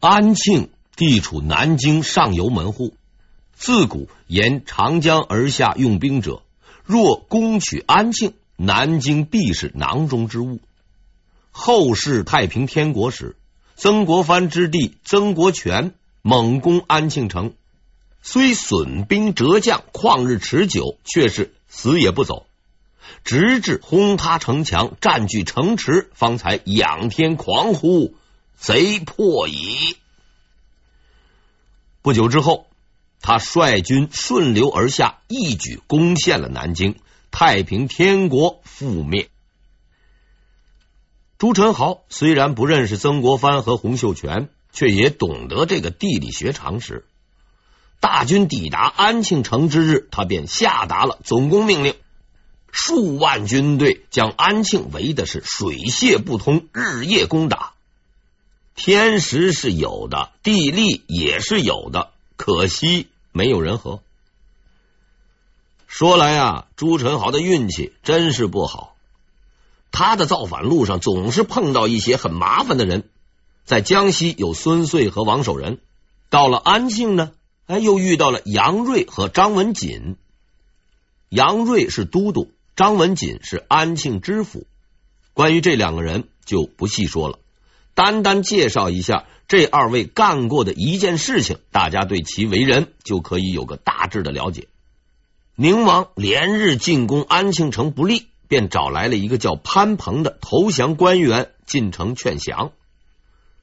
安庆地处南京上游门户，自古沿长江而下用兵者，若攻取安庆，南京必是囊中之物。后世太平天国时，曾国藩之弟曾国荃猛攻安庆城，虽损兵折将，旷日持久，却是死也不走。直至轰塌城墙，占据城池，方才仰天狂呼：“贼破矣！”不久之后，他率军顺流而下，一举攻陷了南京，太平天国覆灭。朱宸濠虽然不认识曾国藩和洪秀全，却也懂得这个地理学常识。大军抵达安庆城之日，他便下达了总攻命令。数万军队将安庆围的是水泄不通，日夜攻打。天时是有的，地利也是有的，可惜没有人和。说来啊，朱宸濠的运气真是不好。他的造反路上总是碰到一些很麻烦的人。在江西有孙遂和王守仁，到了安庆呢，哎，又遇到了杨锐和张文锦。杨锐是都督。张文锦是安庆知府，关于这两个人就不细说了，单单介绍一下这二位干过的一件事情，大家对其为人就可以有个大致的了解。宁王连日进攻安庆城不利，便找来了一个叫潘鹏的投降官员进城劝降。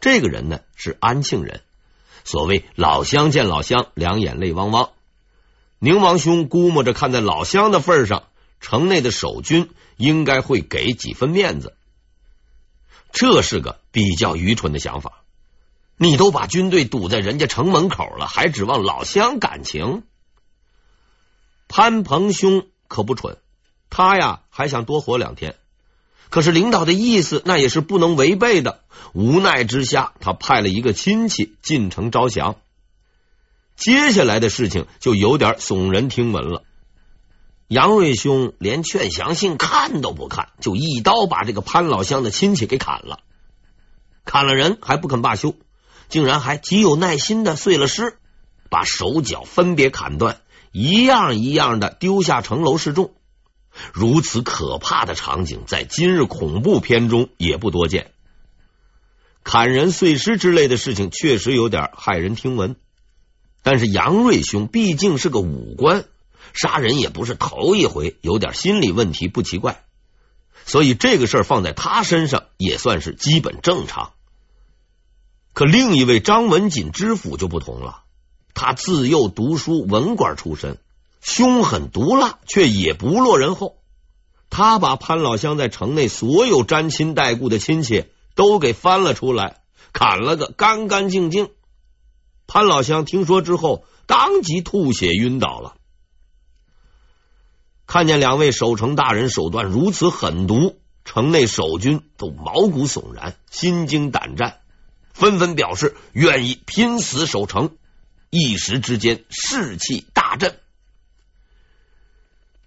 这个人呢是安庆人，所谓老乡见老乡，两眼泪汪汪。宁王兄估摸着看在老乡的份上。城内的守军应该会给几分面子，这是个比较愚蠢的想法。你都把军队堵在人家城门口了，还指望老乡感情？潘鹏兄可不蠢，他呀还想多活两天，可是领导的意思那也是不能违背的。无奈之下，他派了一个亲戚进城招降。接下来的事情就有点耸人听闻了。杨锐兄连劝降信看都不看，就一刀把这个潘老乡的亲戚给砍了。砍了人还不肯罢休，竟然还极有耐心的碎了尸，把手脚分别砍断，一样一样的丢下城楼示众。如此可怕的场景，在今日恐怖片中也不多见。砍人碎尸之类的事情确实有点骇人听闻，但是杨锐兄毕竟是个武官。杀人也不是头一回，有点心理问题不奇怪，所以这个事儿放在他身上也算是基本正常。可另一位张文锦知府就不同了，他自幼读书，文官出身，凶狠毒辣，却也不落人后。他把潘老乡在城内所有沾亲带故的亲戚都给翻了出来，砍了个干干净净。潘老乡听说之后，当即吐血晕倒了。看见两位守城大人手段如此狠毒，城内守军都毛骨悚然，心惊胆战，纷纷表示愿意拼死守城。一时之间，士气大振。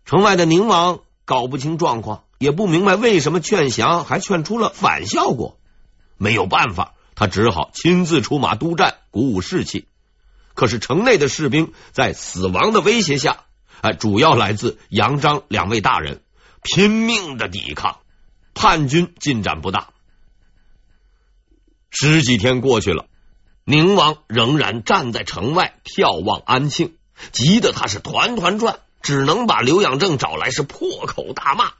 城外的宁王搞不清状况，也不明白为什么劝降还劝出了反效果。没有办法，他只好亲自出马督战，鼓舞士气。可是城内的士兵在死亡的威胁下。主要来自杨张两位大人拼命的抵抗，叛军进展不大。十几天过去了，宁王仍然站在城外眺望安庆，急得他是团团转，只能把刘养正找来是破口大骂：“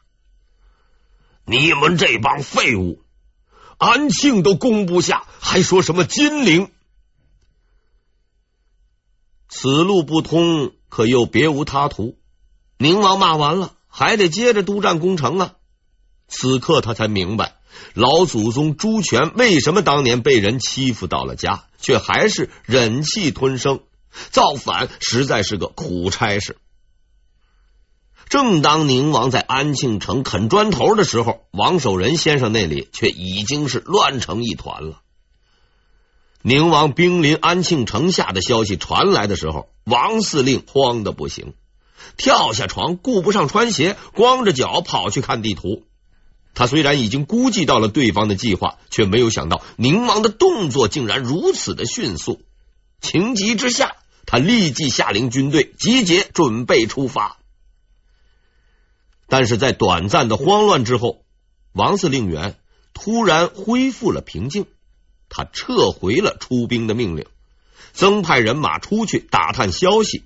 你们这帮废物，安庆都攻不下，还说什么金陵？此路不通。”可又别无他途。宁王骂完了，还得接着督战攻城啊！此刻他才明白，老祖宗朱权为什么当年被人欺负到了家，却还是忍气吞声。造反实在是个苦差事。正当宁王在安庆城啃砖头的时候，王守仁先生那里却已经是乱成一团了。宁王兵临安庆城下的消息传来的时候，王司令慌得不行，跳下床，顾不上穿鞋，光着脚跑去看地图。他虽然已经估计到了对方的计划，却没有想到宁王的动作竟然如此的迅速。情急之下，他立即下令军队集结，准备出发。但是在短暂的慌乱之后，王司令员突然恢复了平静，他撤回了出兵的命令，增派人马出去打探消息。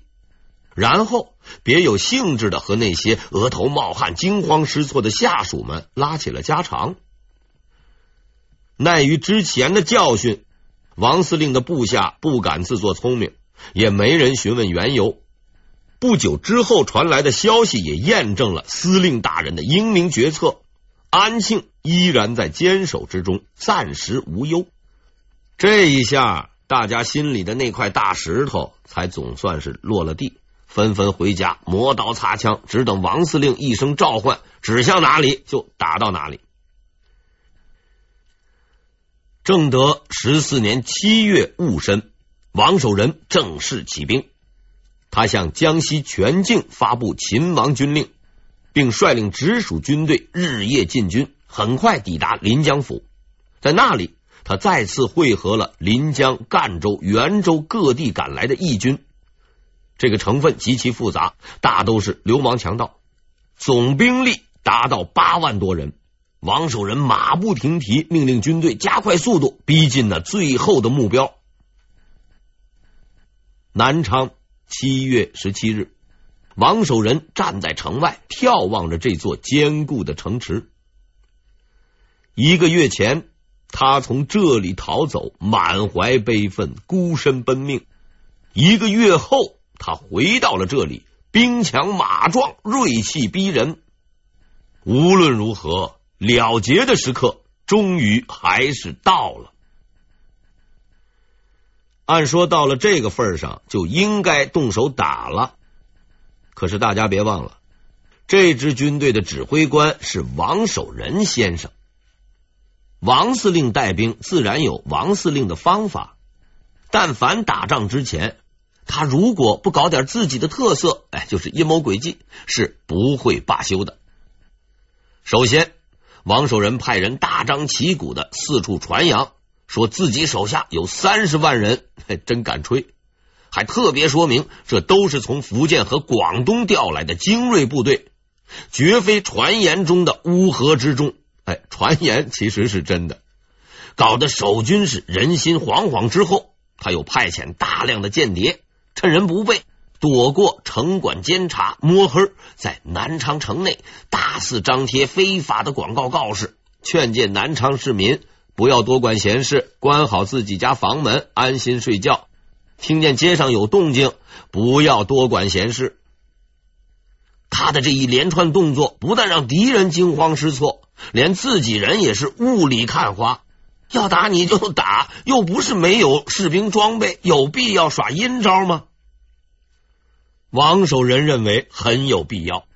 然后别有兴致的和那些额头冒汗、惊慌失措的下属们拉起了家常。碍于之前的教训，王司令的部下不敢自作聪明，也没人询问缘由。不久之后传来的消息也验证了司令大人的英明决策，安庆依然在坚守之中，暂时无忧。这一下，大家心里的那块大石头才总算是落了地。纷纷回家磨刀擦枪，只等王司令一声召唤，指向哪里就打到哪里。正德十四年七月戊申，王守仁正式起兵。他向江西全境发布秦王军令，并率领直属军队日夜进军，很快抵达临江府。在那里，他再次会合了临江、赣州、袁州各地赶来的义军。这个成分极其复杂，大都是流氓强盗，总兵力达到八万多人。王守仁马不停蹄，命令军队加快速度，逼近了最后的目标。南昌七月十七日，王守仁站在城外，眺望着这座坚固的城池。一个月前，他从这里逃走，满怀悲愤，孤身奔命。一个月后。他回到了这里，兵强马壮，锐气逼人。无论如何，了结的时刻终于还是到了。按说到了这个份上，就应该动手打了。可是大家别忘了，这支军队的指挥官是王守仁先生。王司令带兵，自然有王司令的方法。但凡打仗之前，他如果不搞点自己的特色，哎，就是阴谋诡计，是不会罢休的。首先，王守仁派人大张旗鼓的四处传扬，说自己手下有三十万人，真敢吹！还特别说明，这都是从福建和广东调来的精锐部队，绝非传言中的乌合之众。传言其实是真的，搞得守军是人心惶惶。之后，他又派遣大量的间谍。趁人不备，躲过城管监察，摸黑在南昌城内大肆张贴非法的广告告示，劝诫南昌市民不要多管闲事，关好自己家房门，安心睡觉。听见街上有动静，不要多管闲事。他的这一连串动作，不但让敌人惊慌失措，连自己人也是雾里看花。要打你就打，又不是没有士兵装备，有必要耍阴招吗？王守仁认为很有必要。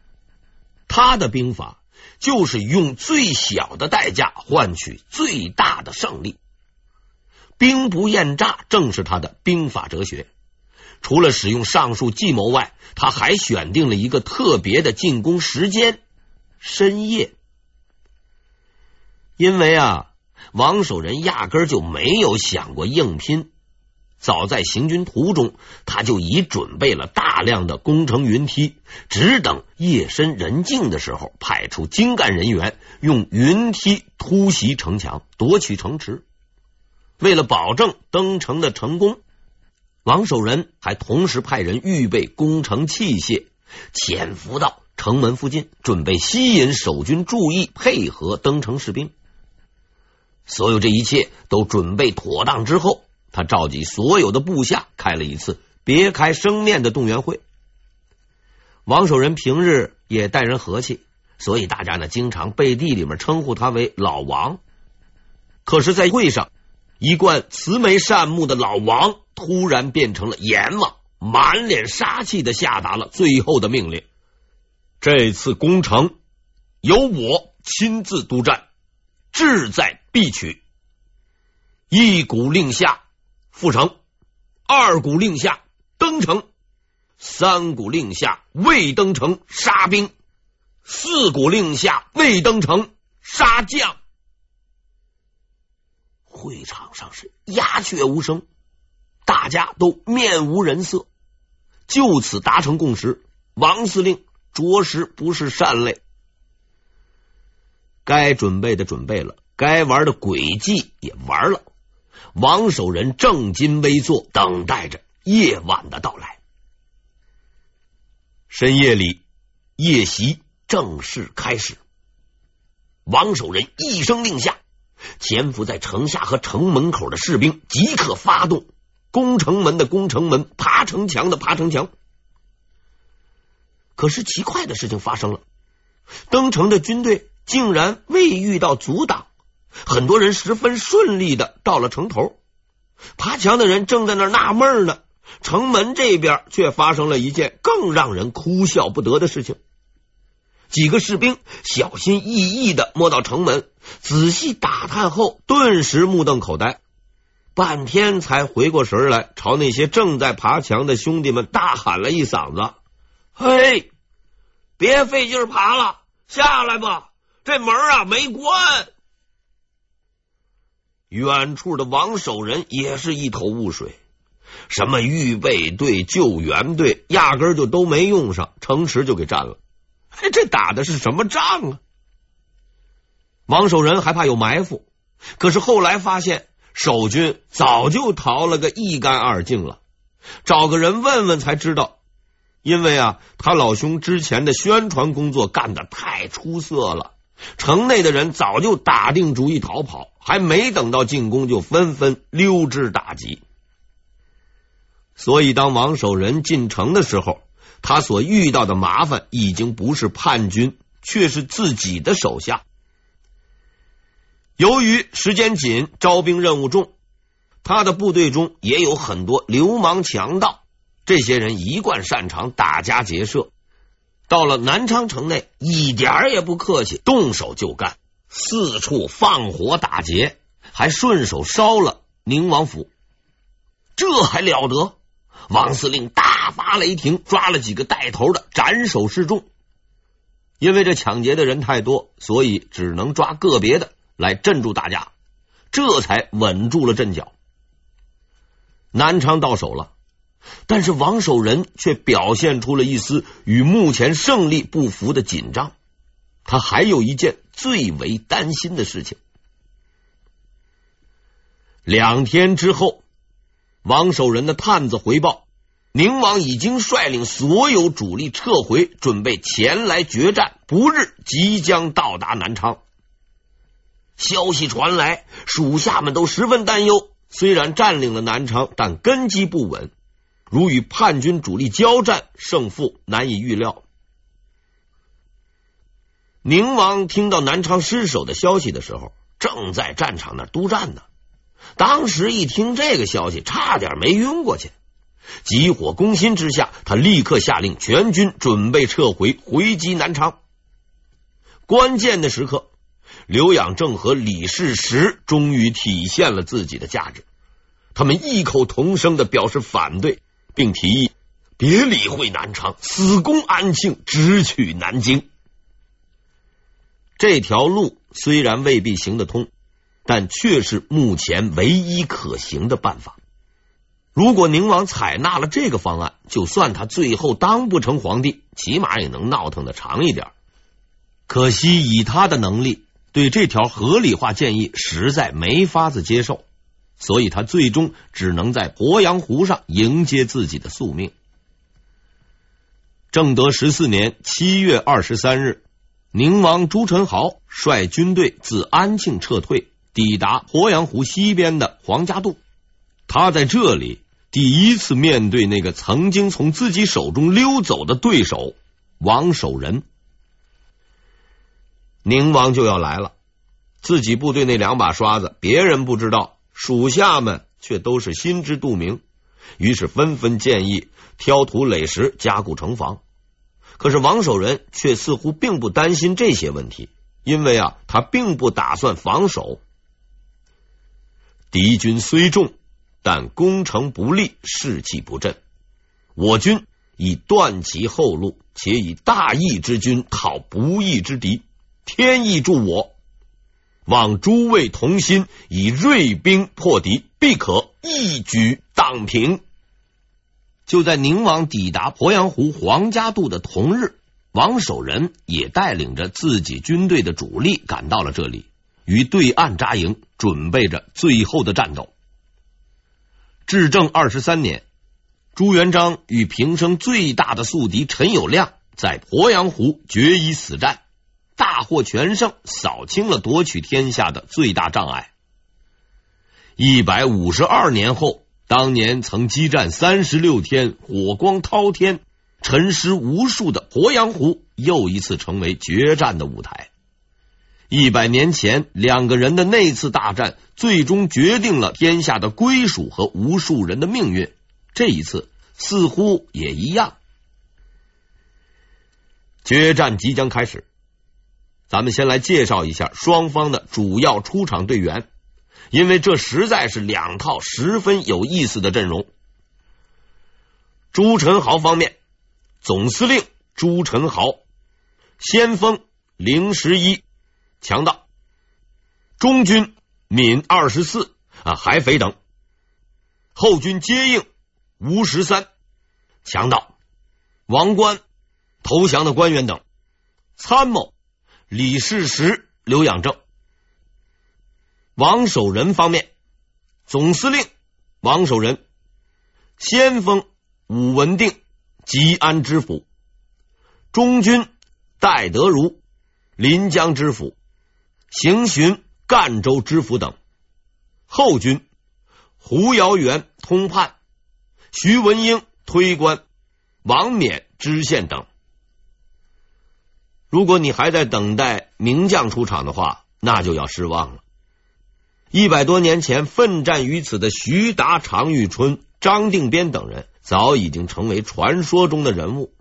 他的兵法就是用最小的代价换取最大的胜利，兵不厌诈正是他的兵法哲学。除了使用上述计谋外，他还选定了一个特别的进攻时间——深夜，因为啊。王守仁压根就没有想过硬拼，早在行军途中，他就已准备了大量的攻城云梯，只等夜深人静的时候，派出精干人员用云梯突袭城墙，夺取城池。为了保证登城的成功，王守仁还同时派人预备攻城器械，潜伏到城门附近，准备吸引守军注意，配合登城士兵。所有这一切都准备妥当之后，他召集所有的部下开了一次别开生面的动员会。王守仁平日也待人和气，所以大家呢经常背地里面称呼他为老王。可是，在会上，一贯慈眉善目的老王突然变成了阎王，满脸杀气的下达了最后的命令：这次攻城由我亲自督战。志在必取，一鼓令下，复城；二鼓令下，登城；三鼓令下，未登城杀兵；四鼓令下，未登城杀将！会场上是鸦雀无声，大家都面无人色，就此达成共识：王司令着实不是善类。该准备的准备了，该玩的诡计也玩了。王守仁正襟危坐，等待着夜晚的到来。深夜里，夜袭正式开始。王守仁一声令下，潜伏在城下和城门口的士兵即刻发动，攻城门的攻城门，爬城墙的爬城墙。可是奇怪的事情发生了，登城的军队竟然未遇到阻挡。很多人十分顺利的到了城头，爬墙的人正在那纳闷呢。城门这边却发生了一件更让人哭笑不得的事情。几个士兵小心翼翼的摸到城门，仔细打探后，顿时目瞪口呆，半天才回过神来，朝那些正在爬墙的兄弟们大喊了一嗓子：“嘿，别费劲爬了，下来吧，这门啊没关。”远处的王守仁也是一头雾水，什么预备队、救援队，压根就都没用上，城池就给占了。这打的是什么仗啊？王守仁还怕有埋伏，可是后来发现守军早就逃了个一干二净了。找个人问问才知道，因为啊，他老兄之前的宣传工作干的太出色了。城内的人早就打定主意逃跑，还没等到进攻，就纷纷溜之大吉。所以，当王守仁进城的时候，他所遇到的麻烦已经不是叛军，却是自己的手下。由于时间紧，招兵任务重，他的部队中也有很多流氓强盗，这些人一贯擅长打家劫舍。到了南昌城内，一点也不客气，动手就干，四处放火打劫，还顺手烧了宁王府。这还了得！王司令大发雷霆，抓了几个带头的，斩首示众。因为这抢劫的人太多，所以只能抓个别的来镇住大家，这才稳住了阵脚。南昌到手了。但是王守仁却表现出了一丝与目前胜利不符的紧张。他还有一件最为担心的事情。两天之后，王守仁的探子回报，宁王已经率领所有主力撤回，准备前来决战，不日即将到达南昌。消息传来，属下们都十分担忧。虽然占领了南昌，但根基不稳。如与叛军主力交战，胜负难以预料。宁王听到南昌失守的消息的时候，正在战场那督战呢。当时一听这个消息，差点没晕过去。急火攻心之下，他立刻下令全军准备撤回，回击南昌。关键的时刻，刘养正和李世石终于体现了自己的价值，他们异口同声的表示反对。并提议别理会南昌，死攻安庆，直取南京。这条路虽然未必行得通，但却是目前唯一可行的办法。如果宁王采纳了这个方案，就算他最后当不成皇帝，起码也能闹腾的长一点。可惜以他的能力，对这条合理化建议实在没法子接受。所以他最终只能在鄱阳湖上迎接自己的宿命。正德十四年七月二十三日，宁王朱宸濠率军队自安庆撤退，抵达鄱阳湖西边的黄家渡。他在这里第一次面对那个曾经从自己手中溜走的对手王守仁。宁王就要来了，自己部队那两把刷子，别人不知道。属下们却都是心知肚明，于是纷纷建议挑土垒石，加固城防。可是王守仁却似乎并不担心这些问题，因为啊，他并不打算防守。敌军虽众，但攻城不利，士气不振。我军已断其后路，且以大义之军讨不义之敌，天意助我，望诸位同心，以锐兵破敌，必可一举荡平。就在宁王抵达鄱阳湖黄家渡的同日，王守仁也带领着自己军队的主力赶到了这里，于对岸扎营，准备着最后的战斗。至正二十三年，朱元璋与平生最大的宿敌陈友谅在鄱阳湖决一死战。大获全胜，扫清了夺取天下的最大障碍。一百五十二年后，当年曾激战三十六天、火光滔天、沉尸无数的鄱阳湖，又一次成为决战的舞台。一百年前，两个人的那次大战，最终决定了天下的归属和无数人的命运。这一次，似乎也一样。决战即将开始。咱们先来介绍一下双方的主要出场队员，因为这实在是两套十分有意思的阵容。朱宸濠方面，总司令朱宸濠，先锋零十一，强盗；中军闵二十四啊，海匪等；后军接应吴十三，强盗；王冠投降的官员等；参谋。李世石、刘养正，王守仁方面，总司令王守仁，先锋武文定、吉安知府，中军戴德如、临江知府，行巡赣州知府等，后军胡尧元通判，徐文英推官，王冕知县等。如果你还在等待名将出场的话，那就要失望了。一百多年前奋战于此的徐达、常遇春、张定边等人，早已经成为传说中的人物。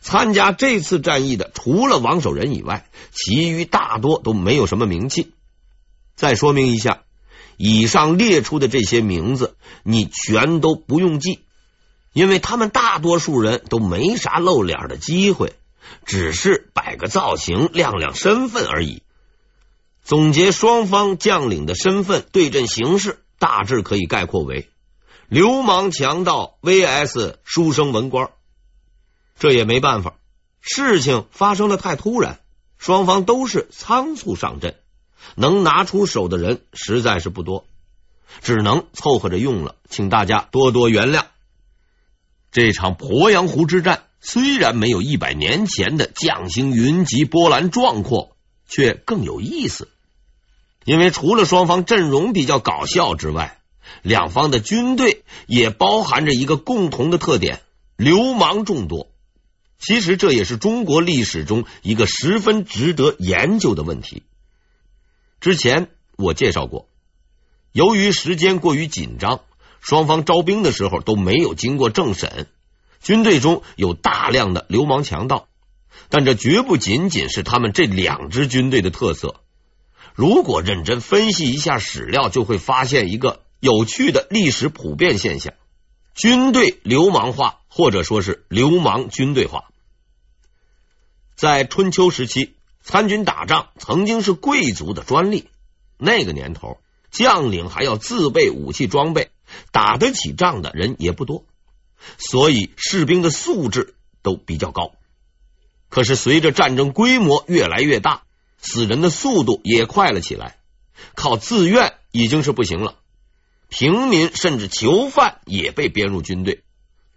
参加这次战役的，除了王守仁以外，其余大多都没有什么名气。再说明一下，以上列出的这些名字，你全都不用记，因为他们大多数人都没啥露脸的机会。只是摆个造型，亮亮身份而已。总结双方将领的身份对阵形势，大致可以概括为：流氓强盗 VS 书生文官。这也没办法，事情发生的太突然，双方都是仓促上阵，能拿出手的人实在是不多，只能凑合着用了，请大家多多原谅。这场鄱阳湖之战。虽然没有一百年前的将星云集、波澜壮阔，却更有意思。因为除了双方阵容比较搞笑之外，两方的军队也包含着一个共同的特点：流氓众多。其实这也是中国历史中一个十分值得研究的问题。之前我介绍过，由于时间过于紧张，双方招兵的时候都没有经过政审。军队中有大量的流氓强盗，但这绝不仅仅是他们这两支军队的特色。如果认真分析一下史料，就会发现一个有趣的历史普遍现象：军队流氓化，或者说是流氓军队化。在春秋时期，参军打仗曾经是贵族的专利。那个年头，将领还要自备武器装备，打得起仗的人也不多。所以士兵的素质都比较高，可是随着战争规模越来越大，死人的速度也快了起来，靠自愿已经是不行了，平民甚至囚犯也被编入军队。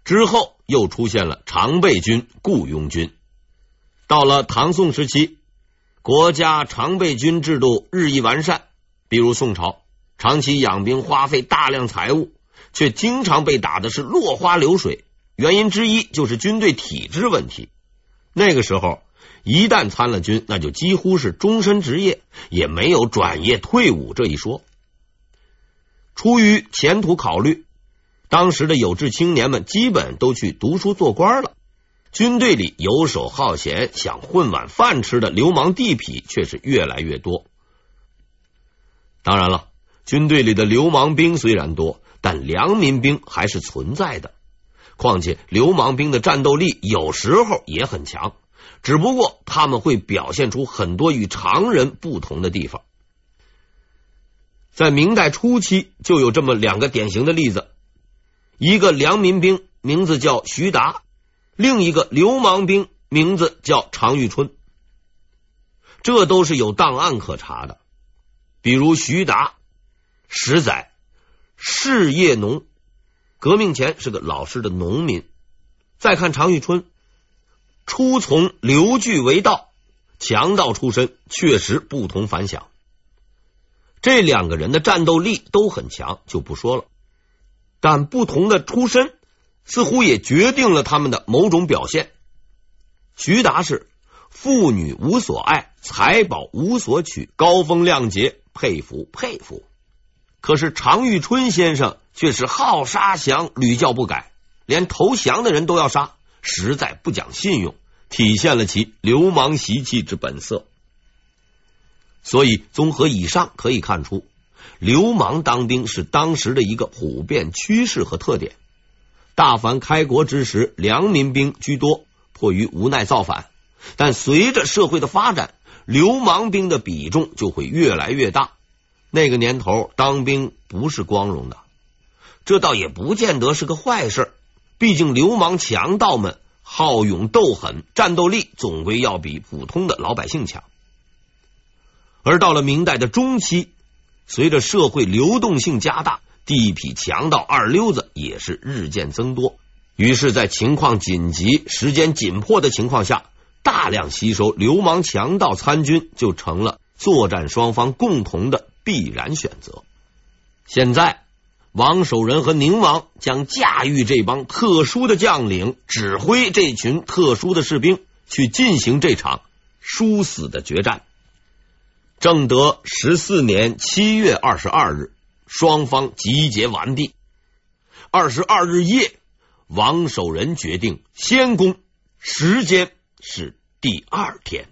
之后又出现了常备军、雇佣军。到了唐宋时期，国家常备军制度日益完善，比如宋朝，长期养兵花费大量财物。却经常被打的是落花流水，原因之一就是军队体制问题。那个时候，一旦参了军，那就几乎是终身职业，也没有转业退伍这一说。出于前途考虑，当时的有志青年们基本都去读书做官了。军队里游手好闲、想混碗饭吃的流氓地痞却是越来越多。当然了，军队里的流氓兵虽然多。但良民兵还是存在的，况且流氓兵的战斗力有时候也很强，只不过他们会表现出很多与常人不同的地方。在明代初期就有这么两个典型的例子：一个良民兵名字叫徐达，另一个流氓兵名字叫常遇春。这都是有档案可查的。比如徐达，十载，事业农，革命前是个老实的农民。再看常遇春，初从刘据为盗，强盗出身，确实不同凡响。这两个人的战斗力都很强，就不说了。但不同的出身，似乎也决定了他们的某种表现。徐达是妇女无所爱，财宝无所取，高风亮节，佩服佩服。可是常遇春先生却是好杀降，屡教不改，连投降的人都要杀，实在不讲信用，体现了其流氓习气之本色。所以，综合以上可以看出，流氓当兵是当时的一个普遍趋势和特点。大凡开国之时，良民兵居多，迫于无奈造反；但随着社会的发展，流氓兵的比重就会越来越大。那个年头，当兵不是光荣的，这倒也不见得是个坏事。毕竟，流氓强盗们好勇斗狠，战斗力总归要比普通的老百姓强。而到了明代的中期，随着社会流动性加大，地痞强盗二流子也是日渐增多。于是，在情况紧急、时间紧迫的情况下，大量吸收流氓强盗参军就成了作战双方共同的必然选择。现在，王守仁和宁王将驾驭这帮特殊的将领，指挥这群特殊的士兵，去进行这场殊死的决战。正德十四年七月二十二日，双方集结完毕。二十二日夜，王守仁决定先攻，时间是第二天。